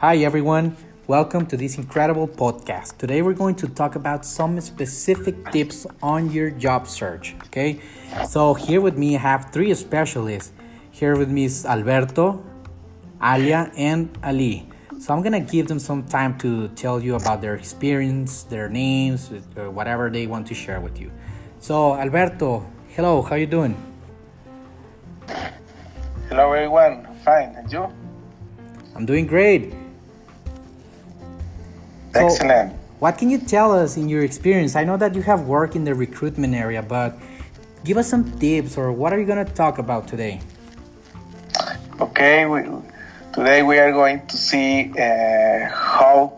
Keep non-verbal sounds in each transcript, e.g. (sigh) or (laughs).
Hi, everyone. Welcome to this incredible podcast. Today, we're going to talk about some specific tips on your job search. Okay, so here with me, I have three specialists. Here with me is Alberto, Alia, and Ali. So I'm gonna give them some time to tell you about their experience, their names, or whatever they want to share with you. So Alberto, hello, how you doing? Hello everyone, fine, and you? I'm doing great. So, Excellent. What can you tell us in your experience? I know that you have worked in the recruitment area, but give us some tips or what are you gonna talk about today? Okay, we, today we are going to see uh, how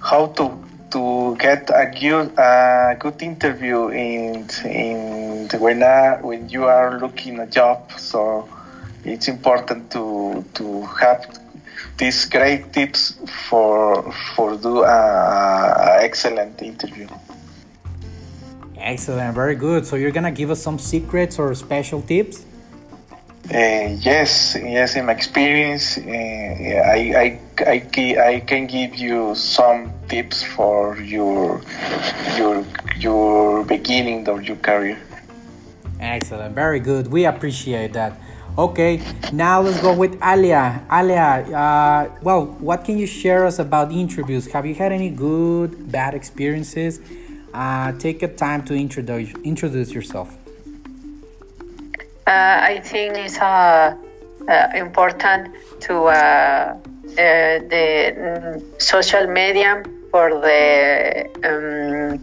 how to to get a good a good interview in in when uh, when you are looking a job. So it's important to to have these great tips for for do a, a excellent interview. Excellent, very good. So you're gonna give us some secrets or special tips? Uh, yes, yes. In my experience, uh, I, I, I, I can give you some tips for your your your beginning of your career. Excellent, very good. We appreciate that. Okay, now let's go with Alia. Alia, uh, well, what can you share us about the interviews? Have you had any good, bad experiences? Uh, take a time to introduce introduce yourself. Uh, I think it's uh, uh, important to uh, the mm, social media for the um,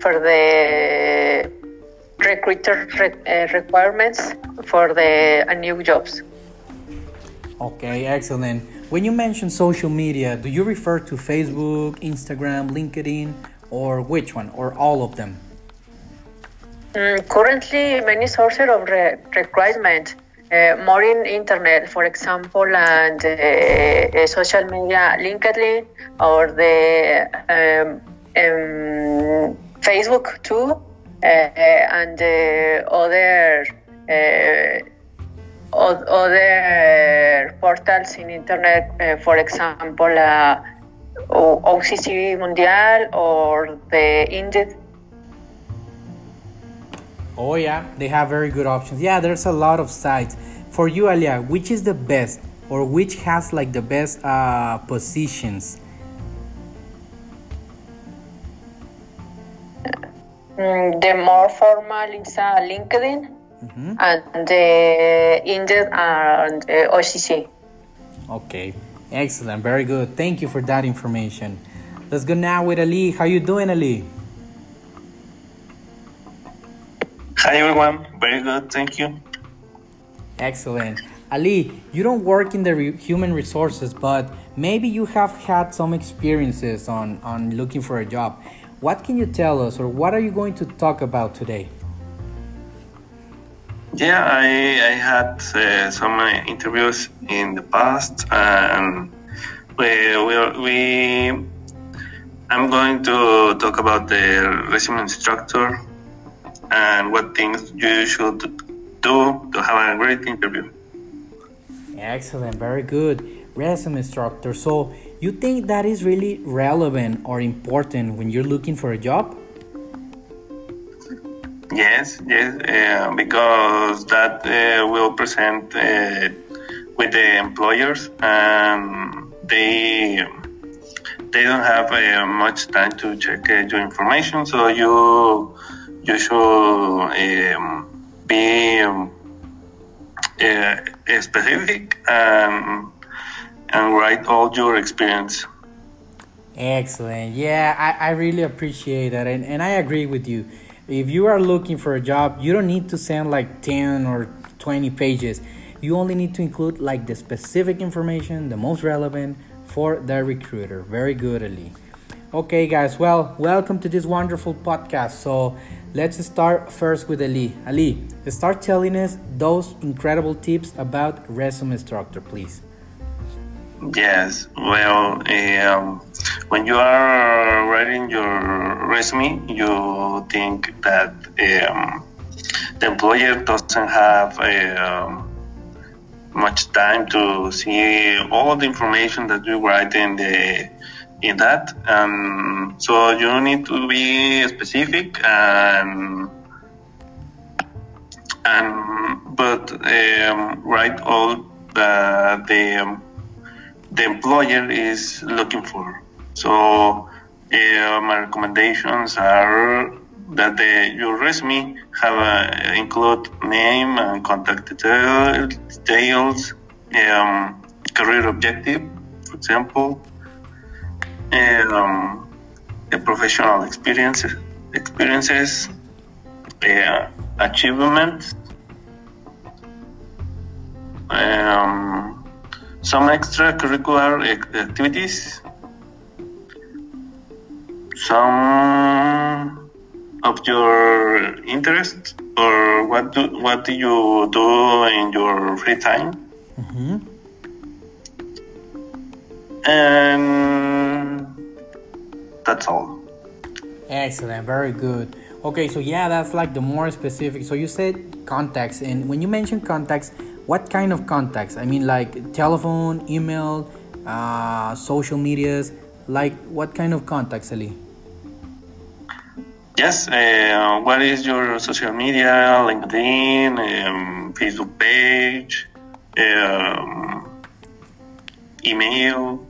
for the recruiter re- uh, requirements for the uh, new jobs. Okay, excellent. When you mention social media, do you refer to Facebook, Instagram, LinkedIn, or which one, or all of them? Mm, currently, many sources of re- recruitment, uh, more in internet, for example, and uh, social media, LinkedIn or the um, um, Facebook too, and uh, other uh, other portals in internet, uh, for example, uh, O- OCC Mundial or the Indeed. Oh yeah, they have very good options. Yeah, there's a lot of sites. For you, Alia, which is the best, or which has like the best uh, positions? The more formal is uh, LinkedIn Mhm. and the Indeed and uh, OCC. Okay, excellent, very good. Thank you for that information. Let's go now with Ali. How you doing, Ali? Hi everyone, very good, thank you. Excellent. Ali, you don't work in the re- human resources, but maybe you have had some experiences on, on looking for a job. What can you tell us, or what are you going to talk about today? Yeah, I, I had uh, some uh, interviews in the past, and we, we, we I'm going to talk about the resume structure and what things you should do to have a great interview. Excellent, very good. Resume structure. So, you think that is really relevant or important when you're looking for a job? Yes, yes, uh, because that uh, will present uh, with the employers, and they they don't have uh, much time to check uh, your information. So you you should um, be um, uh, specific and and write all your experience. Excellent. Yeah, I, I really appreciate that. And, and I agree with you. If you are looking for a job, you don't need to send like 10 or 20 pages. You only need to include like the specific information, the most relevant for the recruiter. Very good, Ali. Okay, guys. Well, welcome to this wonderful podcast. So let's start first with Ali. Ali, start telling us those incredible tips about resume structure, please. Yes, well, um, when you are writing your resume, you think that um, the employer doesn't have um, much time to see all the information that you write in the in that. And so you need to be specific and and but um, write all that the the employer is looking for. So uh, my recommendations are that the, your resume have a, include name and contact details, um, career objective, for example, um, professional experiences, experiences, uh, achievements, um, some extracurricular activities, some of your interest or what do what do you do in your free time? Mm-hmm. and that's all. Excellent very good. Okay so yeah that's like the more specific so you said contacts and when you mention contacts what kind of contacts i mean like telephone email uh, social medias like what kind of contacts ali Yes. Uh, what is your social media? LinkedIn, um, Facebook page, um, email.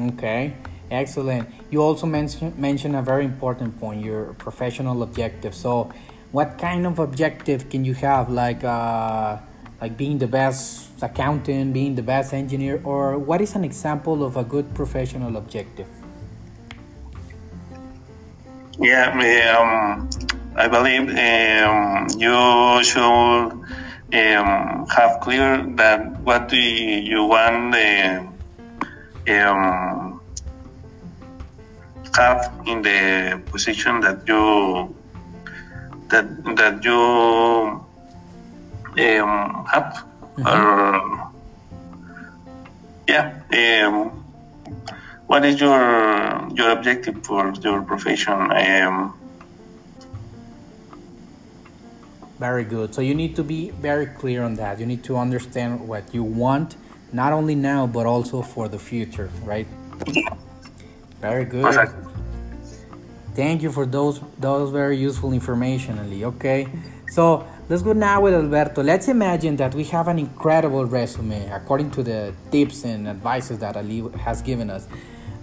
Okay, excellent. You also mentioned mentioned a very important point: your professional objective. So, what kind of objective can you have? Like, uh, like being the best accountant, being the best engineer, or what is an example of a good professional objective? Yeah, um, I believe um, you should um, have clear that what do you want uh, um, have in the position that you that that you um, have mm-hmm. or yeah um, what is your your objective for your profession? Um, very good. So you need to be very clear on that. You need to understand what you want, not only now but also for the future, right? Very good. Perfect. Thank you for those those very useful information, Ali. Okay, so let's go now with Alberto. Let's imagine that we have an incredible resume according to the tips and advices that Ali has given us.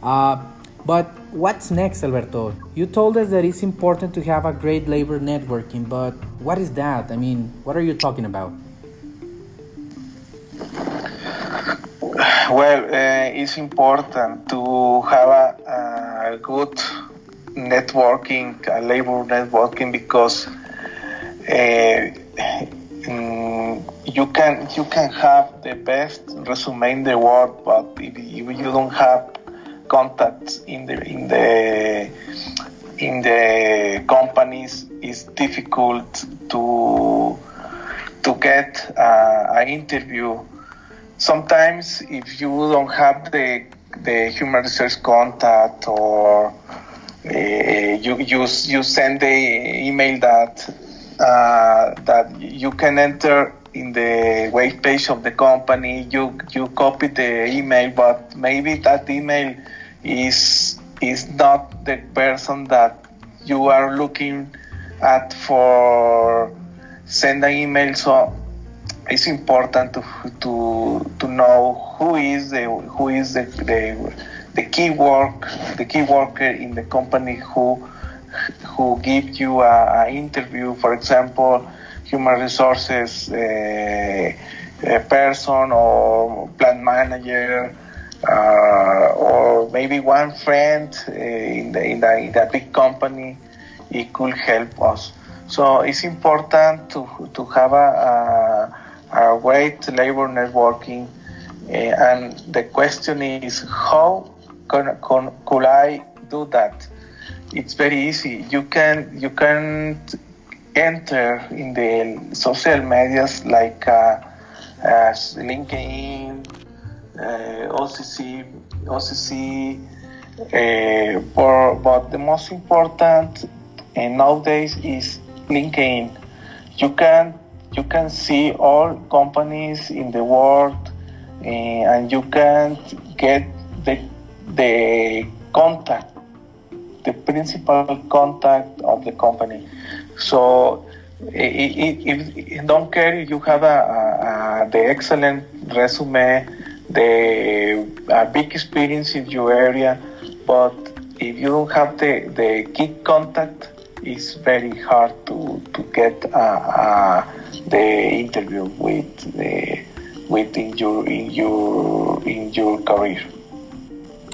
Uh, but what's next, Alberto? You told us that it's important to have a great labor networking, but what is that? I mean, what are you talking about? Well, uh, it's important to have a, a good networking, labor networking, because uh, you can you can have the best resume in the world, but if you don't have contacts in the in the in the companies it's difficult to to get uh, an interview. Sometimes, if you don't have the the human resource contact or you, you you send the email that uh, that you can enter in the web page of the company. You you copy the email, but maybe that email is is not the person that you are looking at for send an email. So it's important to to to know who is the who is the the, the key work the key worker in the company who who gives you a, a interview. For example, human resources uh, person or plant manager uh, or maybe one friend uh, in, the, in, the, in the big company, it could help us. So it's important to, to have a, a, a great labor networking. Uh, and the question is, how can, can, could I do that? It's very easy. You can you can enter in the social medias like uh, LinkedIn, uh, OCC, OCC, uh, for, but the most important uh, nowadays is LinkedIn. You can you can see all companies in the world uh, and you can get the, the contact, the principal contact of the company. So if, if don't care if you have a, a, the excellent resume, the big experience in your area, but if you don't have the, the key contact, it's very hard to, to get uh, uh, the interview with the with in your in your in your career.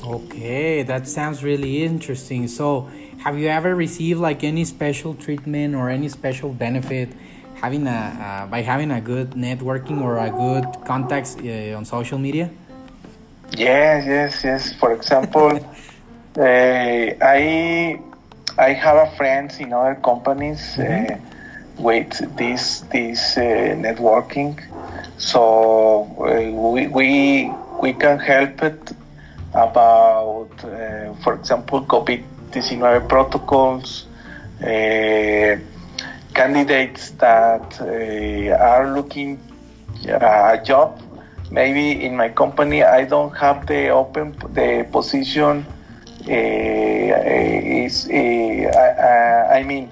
Okay, that sounds really interesting. So, have you ever received like any special treatment or any special benefit having a uh, by having a good networking or a good contacts uh, on social media? Yes, yes, yes. For example, (laughs) uh, I I have a friends in other companies mm-hmm. uh, with this this uh, networking, so uh, we we we can help it about, uh, for example, COVID-19 protocols, uh, candidates that uh, are looking a job. Maybe in my company, I don't have the open the position. Uh, is uh, I, I mean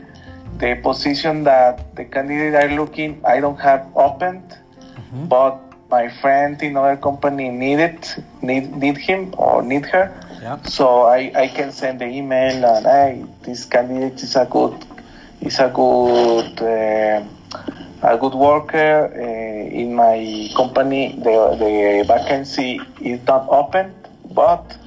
the position that the candidate are looking, I don't have opened, mm-hmm. but my friend in other company need it, need need him or need her. Yeah. So I, I can send the email and hey, this candidate is a good is a good uh, a good worker uh, in my company. The the vacancy is not open, but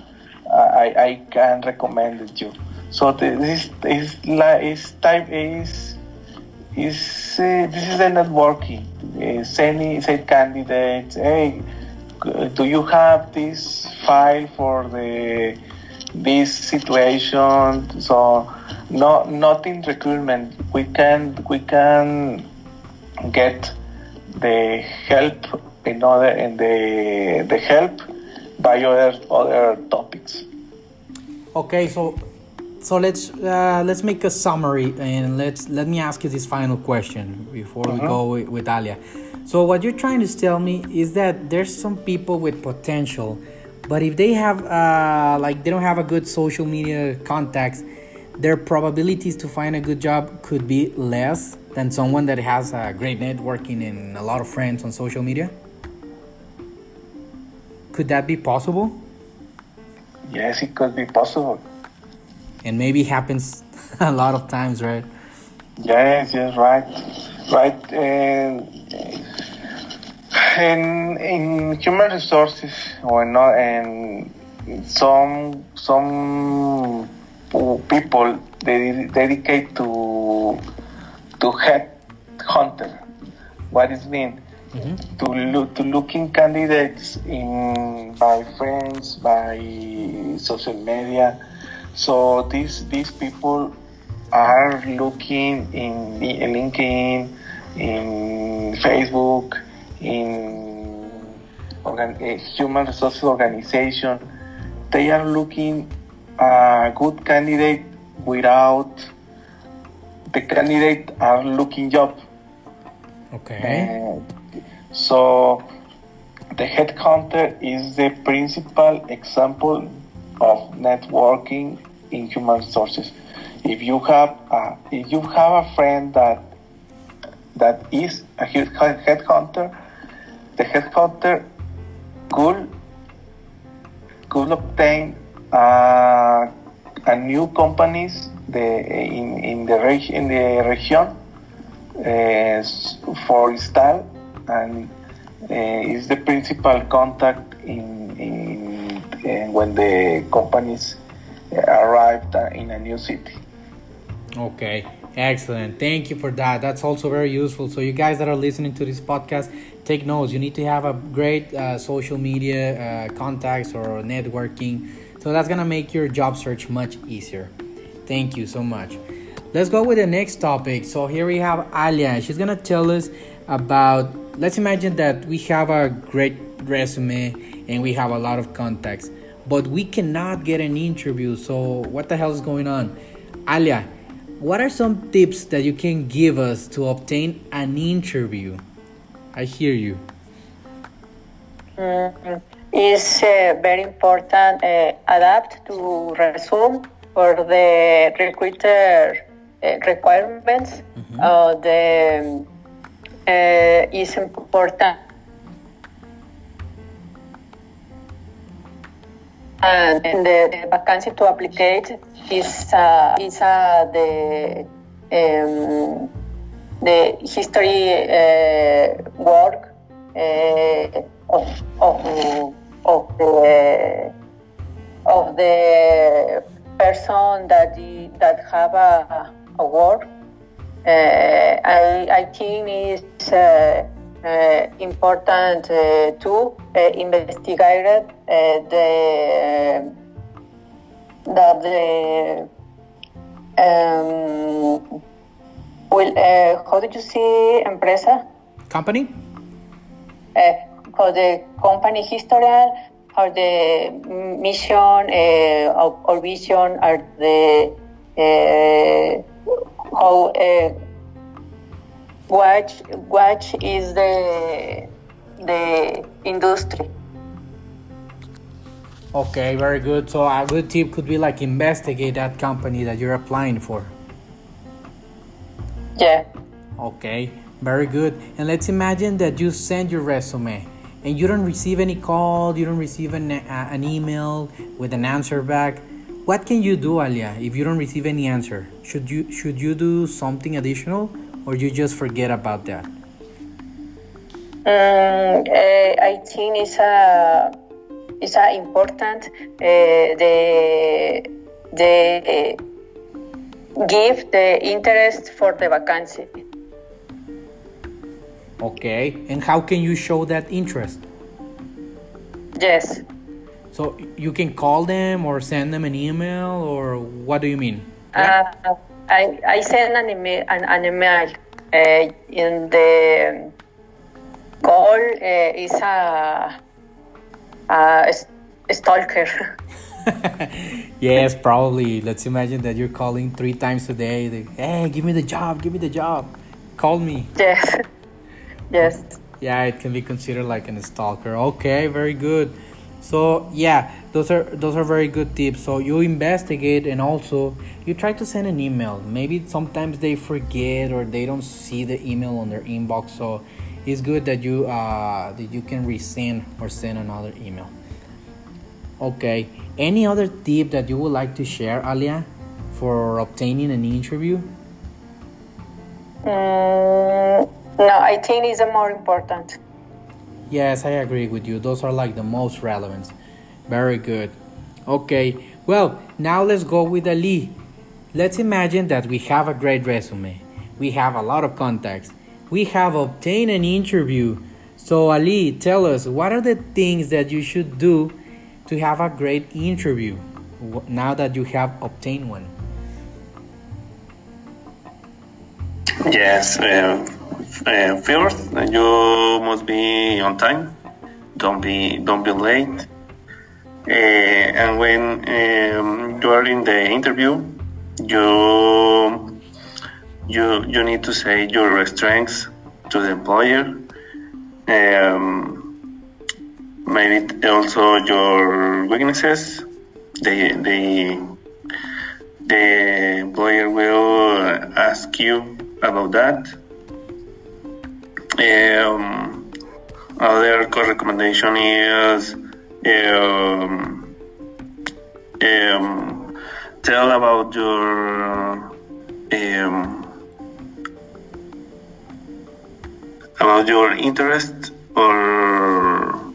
I, I can recommend you. So this is is type is is uh, this is the networking. Uh, sending say candidates, hey, do you have this file for the this situation? So no, not in recruitment. We can we can get the help in other in the the help by other other topics. Okay, so so let's uh, let's make a summary and let's let me ask you this final question before uh-huh. we go with, with Alia. So what you're trying to tell me is that there's some people with potential, but if they have uh, like they don't have a good social media contacts, their probabilities to find a good job could be less than someone that has a great networking and a lot of friends on social media. Could that be possible? Yes, it could be possible and maybe happens (laughs) a lot of times, right? Yes, yes, right, right. And in in human resources, or not, and some some people they dedicate to to head hunter. What it mean? Mm-hmm. To look to looking candidates in by friends, by social media so these these people are looking in LinkedIn, in Facebook, in organ- eh, human resources organization. They are looking a good candidate without the candidate are looking job. Okay. Uh, so the headhunter is the principal example of networking in human resources. If you have a, if you have a friend that that is a headhunter, the headhunter could could obtain uh, a new companies the in in the region in the region uh, for install and uh, is the principal contact in in when the companies arrived in a new city. Okay, excellent. Thank you for that. That's also very useful. So, you guys that are listening to this podcast, take notes. You need to have a great uh, social media uh, contacts or networking. So, that's gonna make your job search much easier. Thank you so much. Let's go with the next topic. So, here we have Alia. She's gonna tell us about. Let's imagine that we have a great resume and we have a lot of contacts but we cannot get an interview. So what the hell is going on? Alia, what are some tips that you can give us to obtain an interview? I hear you. Mm, it's uh, very important uh, adapt to resume for the recruiter uh, requirements. Mm-hmm. Uh, the uh, is important and the, the vacancy to apply is uh, is uh, the um, the history uh, work uh, of of of the of the person that that have a, a work. Uh, I I think is uh, uh, important uh, to uh, investigate the that the um, well, how did you see empresa? Company? For the company history, or the mission uh, or, or, vision or the uh, how what what is the the industry. Okay very good. So a good tip could be like investigate that company that you're applying for. Yeah. Okay very good. And let's imagine that you send your resume and you don't receive any call you don't receive an, uh, an email with an answer back. What can you do alia if you don't receive any answer? Should you should you do something additional or you just forget about that? Um, uh, I think it's a it's a important uh, the the uh, give the interest for the vacancy. Okay, and how can you show that interest? Yes. So you can call them or send them an email, or what do you mean? Uh, I, I send an email, an, an email uh, in the call uh, is a, a, a stalker. (laughs) yes, probably. Let's imagine that you're calling three times a day. Like, hey, give me the job, give me the job. Call me. Yes. (laughs) Yes. Yeah, it can be considered like an stalker. Okay, very good. So yeah, those are those are very good tips. So you investigate and also you try to send an email. Maybe sometimes they forget or they don't see the email on their inbox. So it's good that you uh, that you can resend or send another email. Okay. Any other tip that you would like to share, Alia, for obtaining an interview? Mm, no, I think it's more important. Yes, I agree with you. Those are like the most relevant. Very good. Okay, well, now let's go with Ali. Let's imagine that we have a great resume. We have a lot of contacts. We have obtained an interview. So, Ali, tell us what are the things that you should do to have a great interview now that you have obtained one? Yes. Uh, uh, first, you must be on time. Don't be don't be late. Uh, and when um, you are in the interview, you you you need to say your strengths to the employer. Um, maybe also your weaknesses. The the the employer will ask you about that. Um, other recommendation is um, um, tell about your um, about your interest or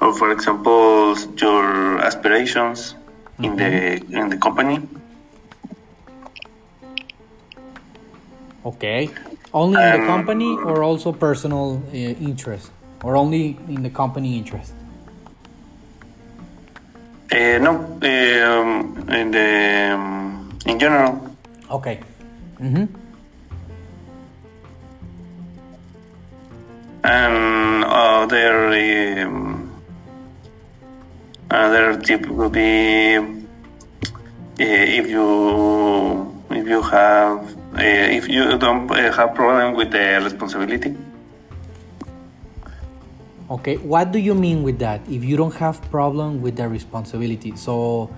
or for example your aspirations mm-hmm. in the mm-hmm. in the company okay only in the company or also personal uh, interest or only in the company interest uh, no, um, in the um, in general. Okay. Mm-hmm. And other um, other tip would be uh, if you if you have uh, if you don't uh, have problem with the responsibility. Okay, what do you mean with that? If you don't have problem with the responsibility, so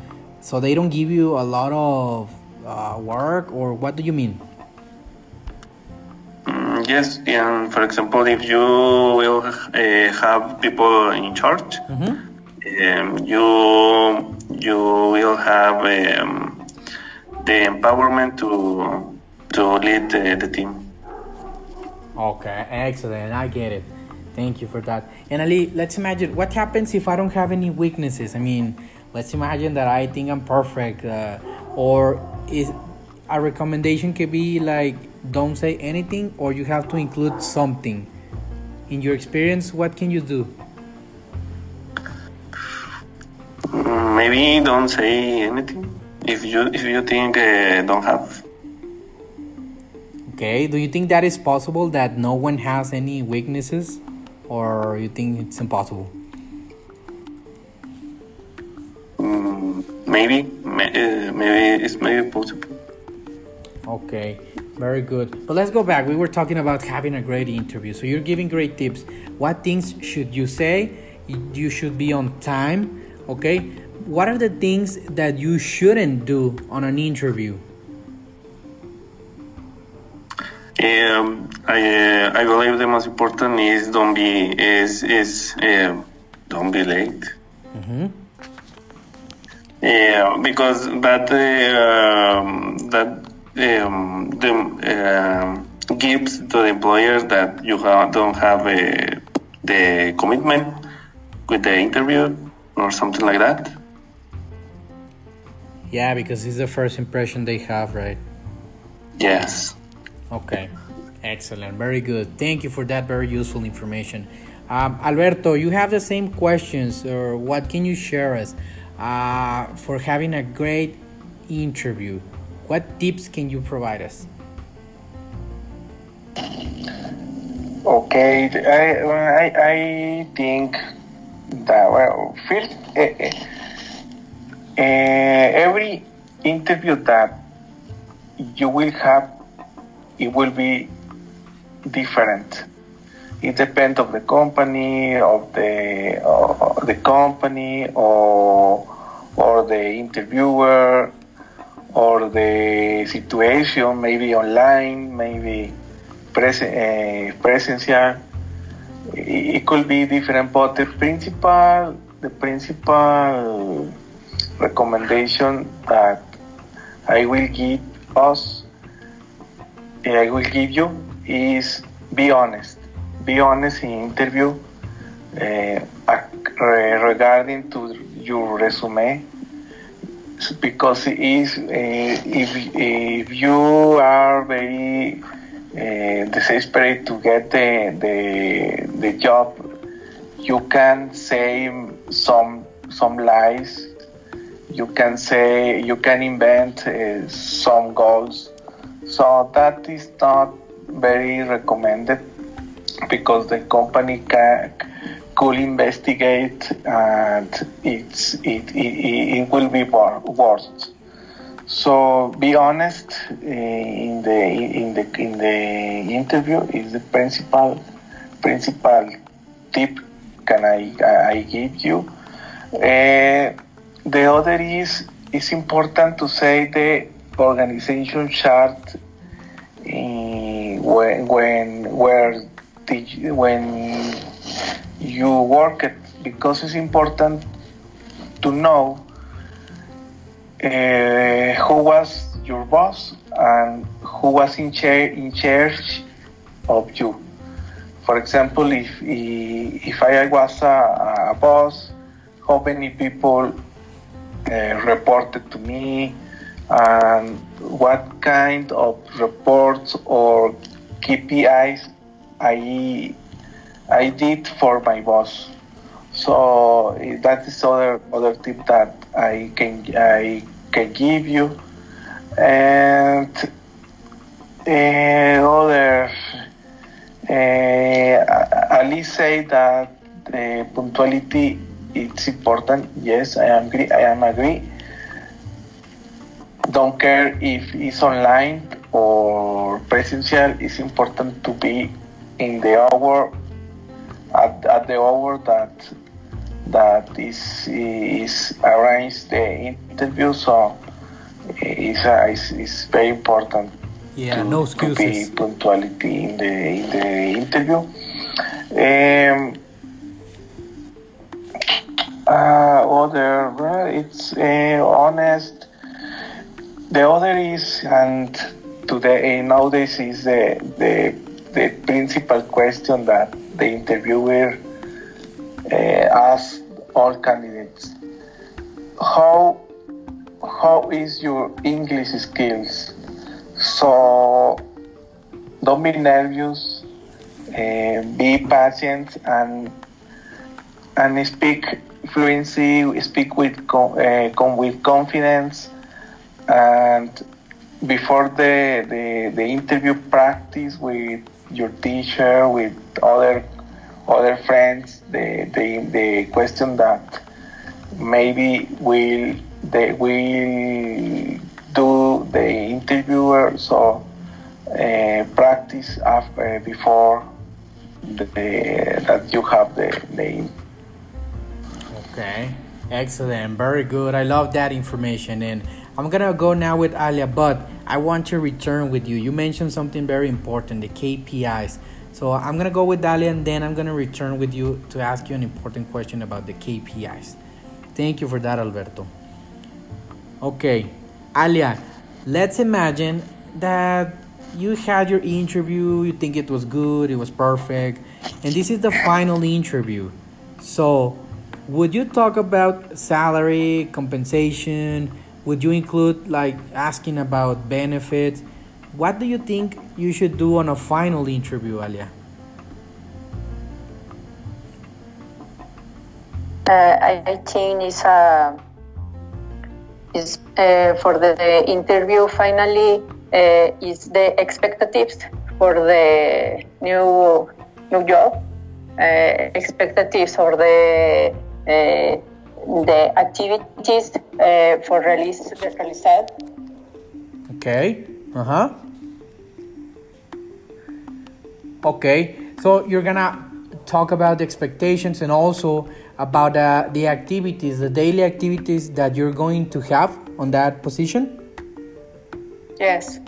so they don't give you a lot of uh, work, or what do you mean? Mm, yes, and for example, if you will uh, have people in charge, Mm-hmm. um, you you will have um, the empowerment to to lead the, the team. Okay, excellent. I get it. Thank you for that. And Ali, let's imagine what happens if I don't have any weaknesses. I mean, let's imagine that I think I'm perfect, uh, or is a recommendation could be like don't say anything, or you have to include something. In your experience, what can you do? Maybe don't say anything if you if you think uh, don't have. Okay, do you think that is possible that no one has any weaknesses, or you think it's impossible? Mm, maybe uh, maybe it's maybe possible. Okay, very good. But let's go back. We were talking about having a great interview. So you're giving great tips. What things should you say? You should be on time. Okay. What are the things that you shouldn't do on an interview? Um, I uh, I believe the most important is don't be is is uh, don't be late. Mm-hmm. Yeah, because that uh, um, that um, the, gives to the employer that you ha- don't have uh, the commitment with the interview or something like that. Yeah, because it's the first impression they have, right? Yes. Okay, excellent, very good. Thank you for that very useful information. Um, Alberto, you have the same questions, or what can you share us uh, for having a great interview? What tips can you provide us? Okay, I I, I think that well, first uh, uh, every interview that you will have, it will be different. It depends of the company, of the uh, the company, or or the interviewer, or the situation. Maybe online, maybe presen- uh. It, it could be different, but the principal the principal recommendation that I will give us, I will give you is be honest. Be honest in interview uh, regarding to your resume because is uh, if if you are very uh, desperate to get the, the the job, you can say some some lies. You can say you can invent uh, some goals. So that is not very recommended because the company can could investigate and it's it it, it will be worse. So be honest uh, in the in the in the interview is the principal principal tip can I I give you. Uh, the other is it's important to say the organization chart when when where when you work it because it's important to know uh, who was your boss and who was in, chair, in charge of you. For example, if if I was a, a boss, how many people uh, reported to me, and what kind of reports or KPIs I I did for my boss. So that is other other tip that I can I can give you, and uh, other. Uh, Ali say that the punctuality it's important. Yes, I am agree. I am agree. Don't care if it's online or presential. It's important to be in the hour at, at the hour that that is is arranged the interview. So it's, uh, it's, it's very important. Yeah, to, no excuses. To be punctuality in the in the interview. Um, uh, other, well, it's uh, honest. The other is, and today nowadays is the the the principal question that the interviewer uh, asks all candidates: How how is your English skills? So don't be nervous, uh, be patient, and and speak fluency, speak with uh, with confidence, and before the, the the interview, practice with your teacher, with other other friends, the the, the question that maybe will they will do the interviewer so uh, practice after before the, that you have the, name. okay. Excellent. Very good. I love that information. And i'm gonna go now with alia but i want to return with you. You mentioned something very important the kpis so i'm gonna go with alia and then i'm gonna return with you to ask you an important question about the kpis thank you for that alberto. Okay. Alia let's imagine that you had your interview you think it was good it was perfect and this is the final interview. So would you talk about salary compensation would you include like asking about benefits? What do you think you should do on a final interview alia? Uh, I, think it's a is uh, for the, the, interview finally uh, is the expectations for the new new job. Uh, expectations or the uh, the activities uh, for release realized okay uh-huh okay so you're gonna talk about the expectations and also about uh, the activities, the daily activities that you're going to have on that position? Yes.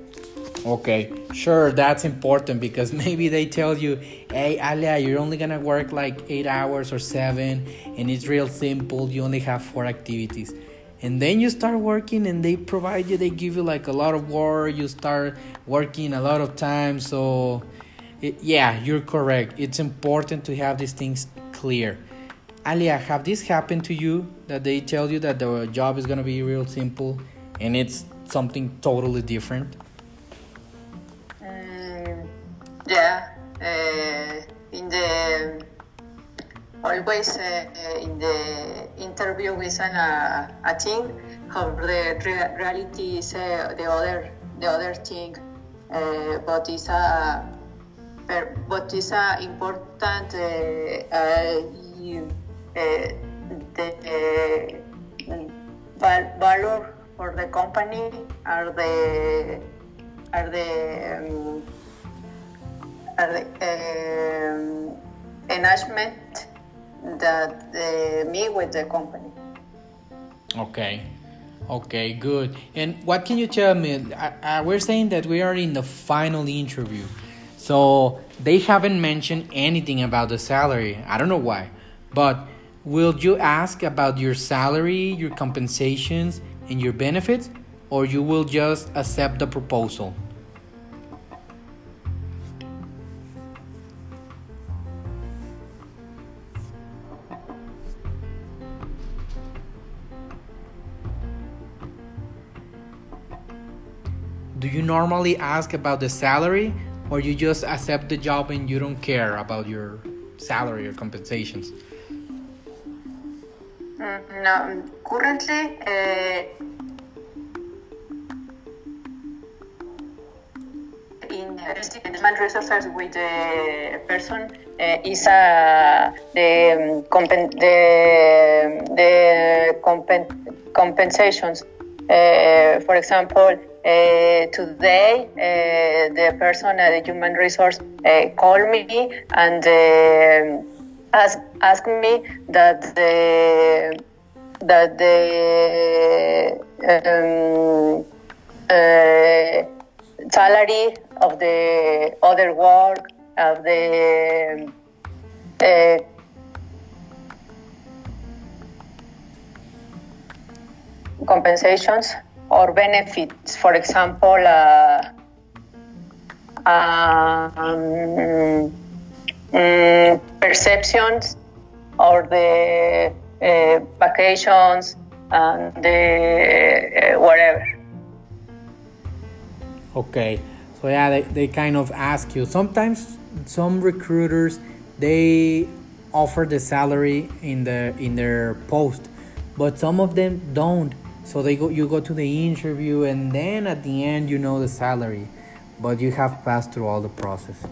Okay, sure, that's important because (laughs) maybe they tell you, hey, Alia, you're only gonna work like eight hours or seven, and it's real simple, you only have four activities. And then you start working, and they provide you, they give you like a lot of work, you start working a lot of time. So, it, yeah, you're correct. It's important to have these things clear. Alia, have this happened to you that they tell you that the job is gonna be real simple and it's something totally different? Yeah, uh, in the always uh, in the interview with an, uh, a team, how the re- reality is uh, the other the other thing, uh, but it's a but it's a important the value for the company are the are the um, um, enhancement that uh, me with the company. Okay. Okay, good. And what can you tell me? Uh, we're saying that we are in the final interview. So they haven't mentioned anything about the salary. I don't know why. But Will you ask about your salary, your compensations, and your benefits, or you will just accept the proposal? Normally ask about the salary, or you just accept the job and you don't care about your salary or compensations? Mm, no, currently, uh, in human resources with the person uh, is uh, the, um, compen- the, the compen- compensations Uh, for example, uh, today uh, the person at the human resource uh, called me and asked asked me that the that the um, salary of the other work of the uh, compensations or benefits. For example, uh, um, um, perceptions or the uh, vacations and the uh, whatever. Okay, so yeah, they, they kind of ask you. Sometimes some recruiters they offer the salary in the in their post, but some of them don't so they go you go to the interview and then at the end you know the salary, but you have passed through all the process.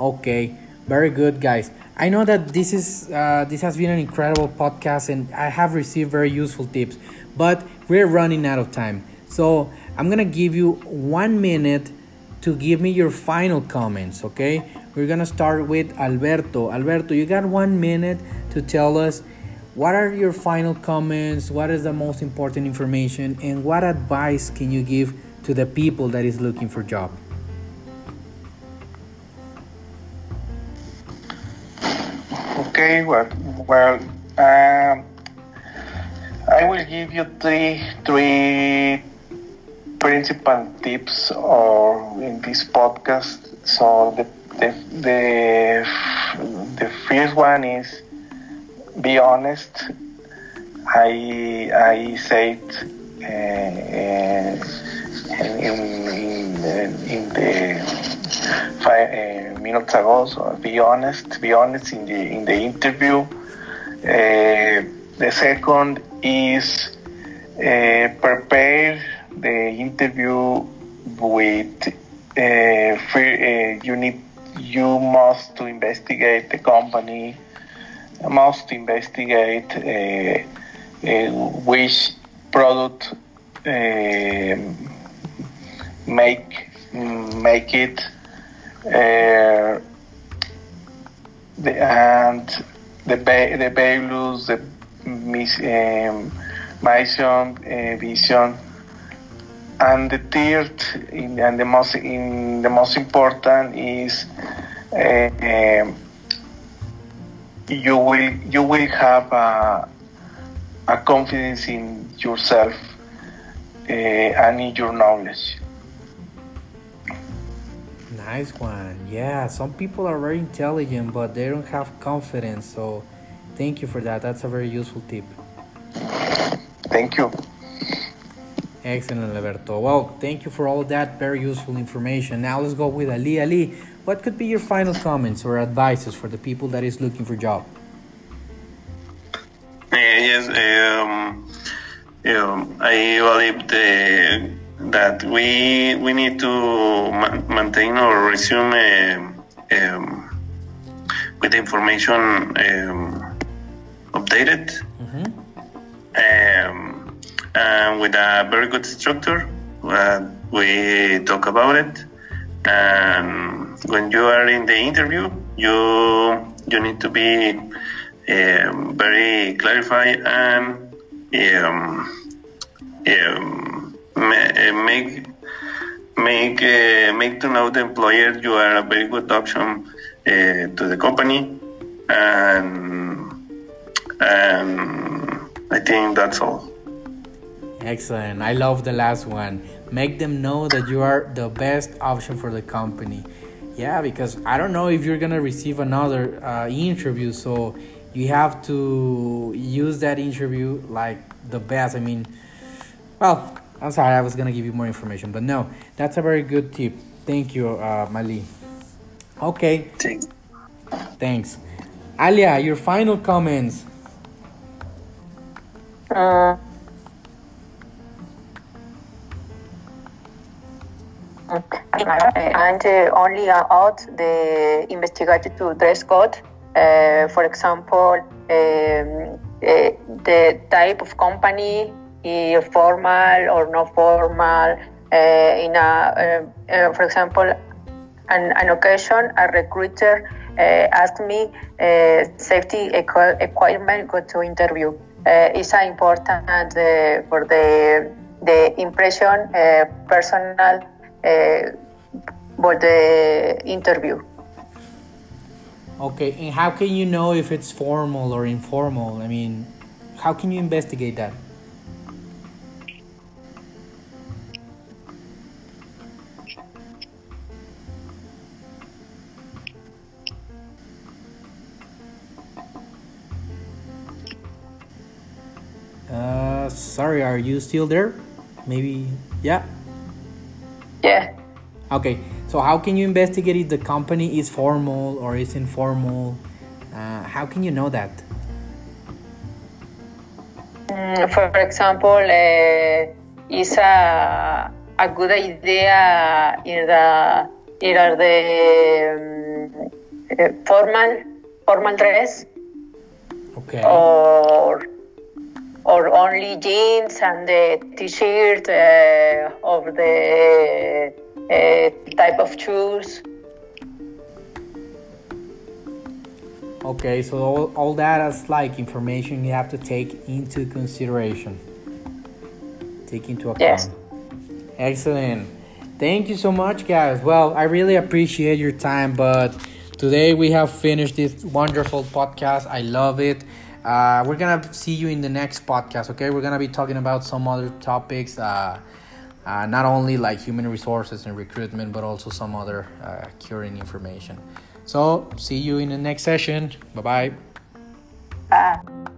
Okay, very good guys. I know that this is uh, this has been an incredible podcast and I have received very useful tips, but we're running out of time. So I'm gonna give you one minute to give me your final comments. Okay, we're gonna start with Alberto. Alberto, you got one minute to tell us what are your final comments? What is the most important information? And what advice can you give to the people that is looking for job? Okay, well, well, um, I will give you three three principal tips or in this podcast. So the the the, the first one is be honest. I I said uh, in, in, in the five uh, minutes ago. So be honest. Be honest in the in the interview. Uh, the second is uh, prepare the interview with uh, free, uh, you need you must to investigate the company must investigate uh, uh, which product uh, make make it uh, the, and the the values the um, mission uh, vision and the third and the most in the most important is uh, um, you will you will have a, a confidence in yourself uh, and in your knowledge. Nice one. Yeah, some people are very intelligent, but they don't have confidence. So, thank you for that. That's a very useful tip. Thank you. Excellent, Alberto. Well, thank you for all that very useful information. Now let's go with Ali. Ali, what could be your final comments or advices for the people that is looking for job? Uh, yes, um, um, I believe the, that we we need to ma maintain our resume um, with information um, updated mm -hmm. and with a very good structure. Uh, we talk about it and when you are in the interview, you you need to be um, very clarified and um, um, make make uh, make to know the employer you are a very good option uh, to the company, and and I think that's all. Excellent. I love the last one. Make them know that you are the best option for the company. Yeah, because I don't know if you're gonna receive another uh, interview, so you have to use that interview like the best. I mean, well, I'm sorry, I was gonna give you more information, but no, that's a very good tip. Thank you, uh, Mali. Okay. Thanks. Thanks. Alia, your final comments. Uh. And uh, only out the investigated to dress code. Uh, for example, um, uh, the type of company formal or not formal. Uh, in a, uh, uh, for example, an, an occasion, a recruiter asked me safety equ- equipment go to interview. it's important for the the impression personal for the interview. Okay, and how can you know if it's formal or informal? I mean, how can you investigate that? Uh, sorry, are you still there? Maybe, yeah? Yeah. Okay, so how can you investigate if the company is formal or is informal? Uh, how can you know that? Mm, for example, uh, is a, a good idea in the either the um, uh, formal formal dress okay. or or only jeans and the t-shirt uh, of the uh, type of tools. Okay, so all, all that is like information you have to take into consideration. Take into account. Yes. Excellent. Thank you so much, guys. Well, I really appreciate your time, but today we have finished this wonderful podcast. I love it. Uh, we're gonna see you in the next podcast. Okay, we're gonna be talking about some other topics. Uh, uh, not only like human resources and recruitment, but also some other uh, curing information. So, see you in the next session. Bye-bye. Bye.